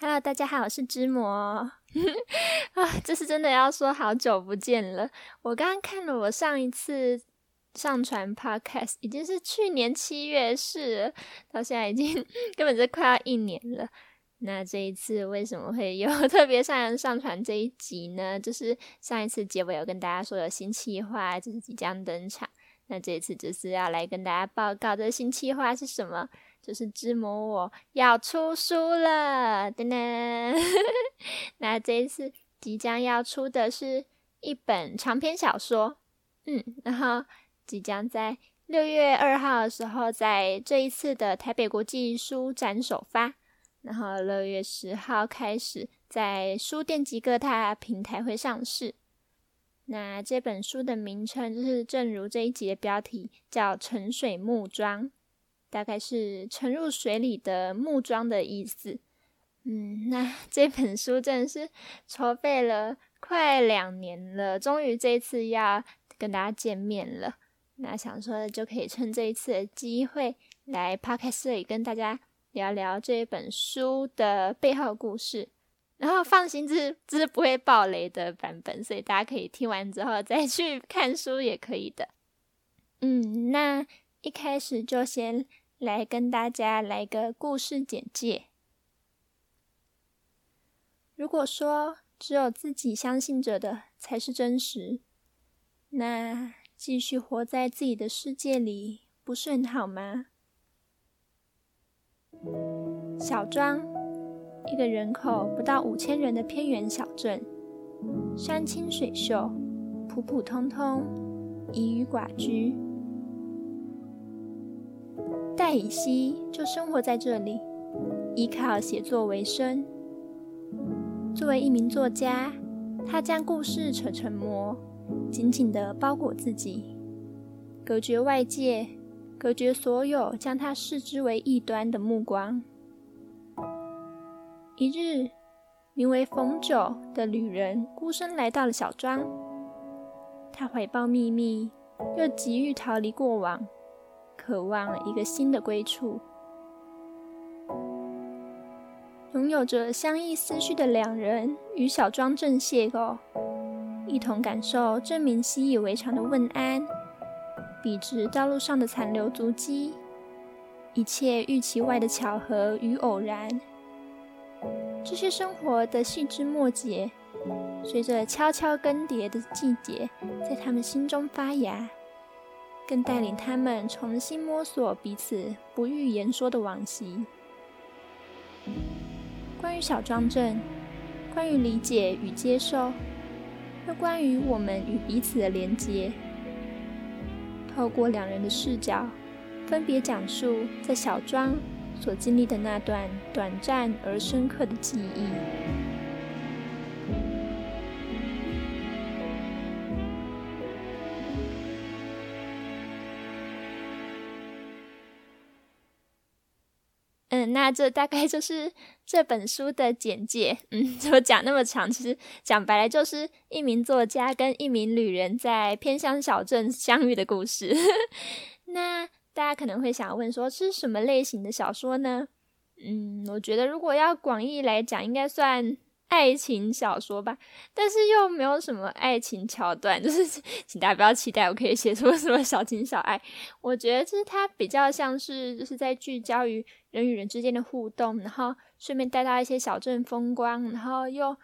Hello，大家好，我是之魔 啊，这是真的要说好久不见了。我刚刚看了我上一次上传 Podcast，已经是去年七月是，到现在已经 根本就快要一年了。那这一次为什么会有 特别上上传这一集呢？就是上一次结尾有跟大家说有新企划，就是即将登场。那这一次就是要来跟大家报告这新企划是什么。就是之母我要出书了，噔噔。那这一次即将要出的是一本长篇小说，嗯，然后即将在六月二号的时候，在这一次的台北国际书展首发，然后六月十号开始在书店及各大平台会上市。那这本书的名称就是正如这一集的标题，叫《沉水木桩》。大概是沉入水里的木桩的意思。嗯，那 这本书真的是筹备了快两年了，终于这一次要跟大家见面了。那想说的就可以趁这一次的机会来 Podcast 里跟大家聊聊这本书的背后故事。然后放心，这是这是不会爆雷的版本，所以大家可以听完之后再去看书也可以的。嗯，那。一开始就先来跟大家来个故事简介。如果说只有自己相信着的才是真实，那继续活在自己的世界里不是很好吗？小庄，一个人口不到五千人的偏远小镇，山清水秀，普普通通，宜居寡居。戴以西就生活在这里，依靠写作为生。作为一名作家，他将故事扯成膜，紧紧地包裹自己，隔绝外界，隔绝所有将他视之为异端的目光。一日，名为冯九的旅人孤身来到了小庄，他怀抱秘密，又急于逃离过往。渴望一个新的归处，拥有着相异思绪的两人与小庄正邂逅，一同感受证明习以为常的问安，笔直道路上的残留足迹，一切预期外的巧合与偶然，这些生活的细枝末节，随着悄悄更迭的季节，在他们心中发芽。更带领他们重新摸索彼此不欲言说的往昔。关于小庄镇，关于理解与接受，又关于我们与彼此的连结。透过两人的视角，分别讲述在小庄所经历的那段短暂而深刻的记忆。嗯，那这大概就是这本书的简介。嗯，怎么讲那么长？其实讲白了，就是一名作家跟一名旅人在偏乡小镇相遇的故事。那大家可能会想问说，这是什么类型的小说呢？嗯，我觉得如果要广义来讲，应该算。爱情小说吧，但是又没有什么爱情桥段，就是请大家不要期待我可以写出什么小情小爱。我觉得就是它比较像是就是在聚焦于人与人之间的互动，然后顺便带到一些小镇风光，然后又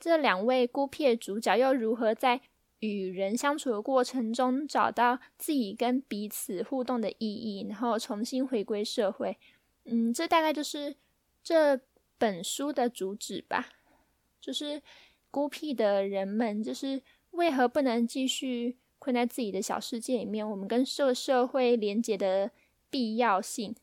这两位孤僻的主角又如何在与人相处的过程中找到自己跟彼此互动的意义，然后重新回归社会。嗯，这大概就是这本书的主旨吧。就是孤僻的人们，就是为何不能继续困在自己的小世界里面？我们跟社社会连接的必要性，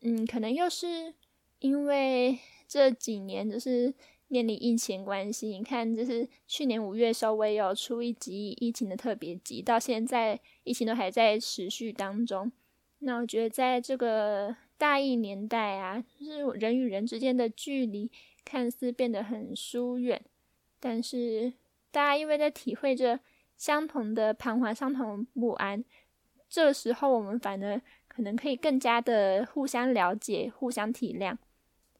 嗯，可能又是因为这几年就是面临疫情关系。你看，就是去年五月稍微，有出一集疫情的特别集，到现在疫情都还在持续当中。那我觉得，在这个大疫年代啊，就是人与人之间的距离。看似变得很疏远，但是大家因为在体会着相同的彷徨、相同不安，这时候我们反而可能可以更加的互相了解、互相体谅，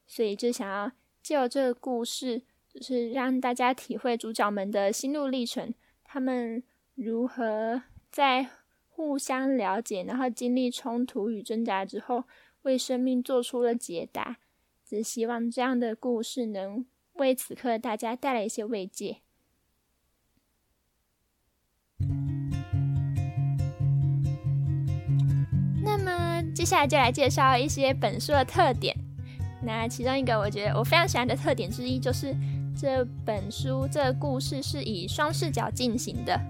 所以就想要借由这个故事，就是让大家体会主角们的心路历程，他们如何在互相了解，然后经历冲突与挣扎之后，为生命做出了解答。只希望这样的故事能为此刻大家带来一些慰藉。那么，接下来就来介绍一些本书的特点。那其中一个，我觉得我非常喜欢的特点之一，就是这本书这故事是以双视角进行的。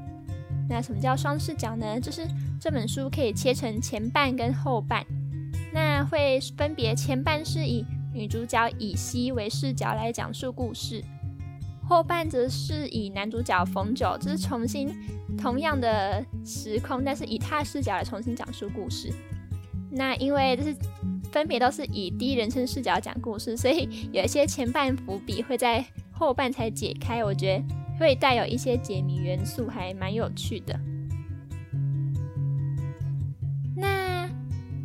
那什么叫双视角呢？就是这本书可以切成前半跟后半，那会分别前半是以女主角以西为视角来讲述故事，后半则是以男主角冯九，就是重新同样的时空，但是以他视角来重新讲述故事。那因为就是分别都是以第一人称视角讲故事，所以有一些前半伏笔会在后半才解开，我觉得会带有一些解谜元素，还蛮有趣的。那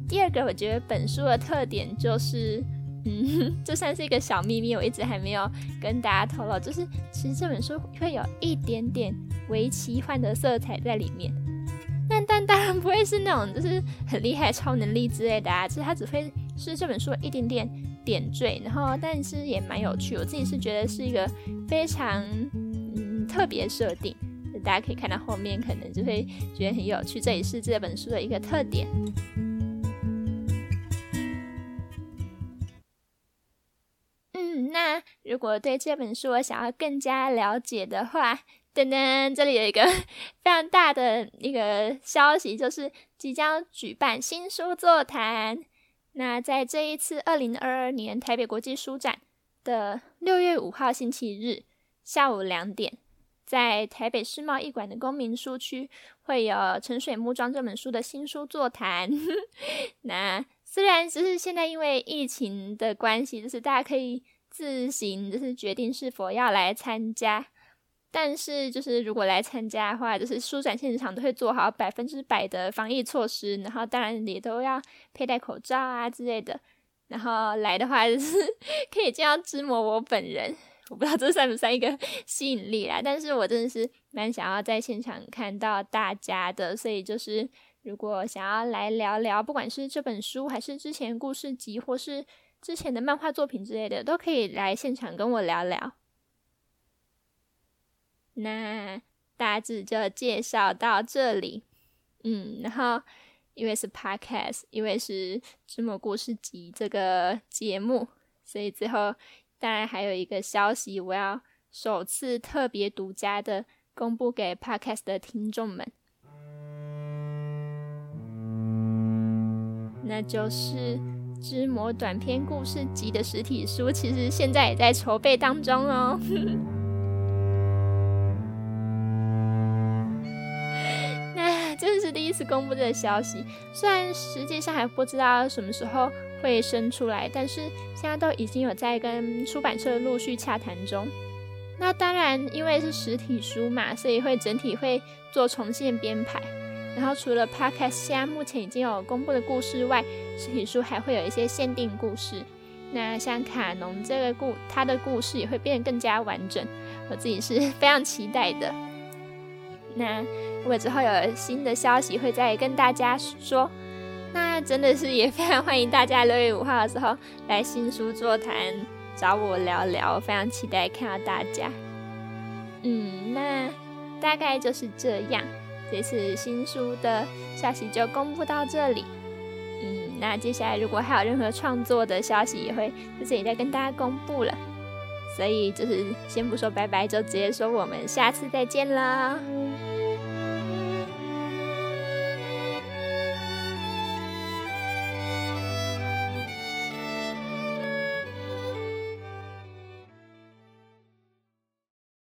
第二个，我觉得本书的特点就是。嗯，这算是一个小秘密，我一直还没有跟大家透露。就是其实这本书会有一点点微奇幻的色彩在里面，但但当然不会是那种就是很厉害超能力之类的啊，其实它只会是这本书一点点点缀，然后但是也蛮有趣。我自己是觉得是一个非常嗯特别设定，大家可以看到后面可能就会觉得很有趣，这也是这本书的一个特点。果对这本书我想要更加了解的话，噔噔，这里有一个 非常大的一个消息，就是即将举办新书座谈。那在这一次二零二二年台北国际书展的六月五号星期日下午两点，在台北世贸艺馆的公民书区会有《沉水木桩》这本书的新书座谈。那虽然只是现在因为疫情的关系，就是大家可以。自行就是决定是否要来参加，但是就是如果来参加的话，就是书展现场都会做好百分之百的防疫措施，然后当然也都要佩戴口罩啊之类的。然后来的话就是 可以见到之模我本人，我不知道这算不算一个 吸引力啦，但是我真的是蛮想要在现场看到大家的，所以就是如果想要来聊聊，不管是这本书还是之前故事集或是。之前的漫画作品之类的都可以来现场跟我聊聊。那大致就介绍到这里，嗯，然后因为是 podcast，因为是芝麻故事集这个节目，所以最后当然还有一个消息，我要首次特别独家的公布给 podcast 的听众们，那就是。之魔短篇故事集的实体书，其实现在也在筹备当中哦。那这是第一次公布这个消息，虽然实际上还不知道什么时候会生出来，但是现在都已经有在跟出版社陆续洽谈中。那当然，因为是实体书嘛，所以会整体会做重现编排。然后除了 Podcast 现在目前已经有公布的故事外，实体书还会有一些限定故事。那像卡农这个故，它的故事也会变得更加完整，我自己是 非常期待的。那如果之后有新的消息，会再跟大家说。那真的是也非常欢迎大家六月五号的时候来新书座谈找我聊聊，非常期待看到大家。嗯，那大概就是这样。这次新书的消息就公布到这里，嗯，那接下来如果还有任何创作的消息，也会在这里再跟大家公布了。所以就是先不说拜拜，就直接说我们下次再见啦。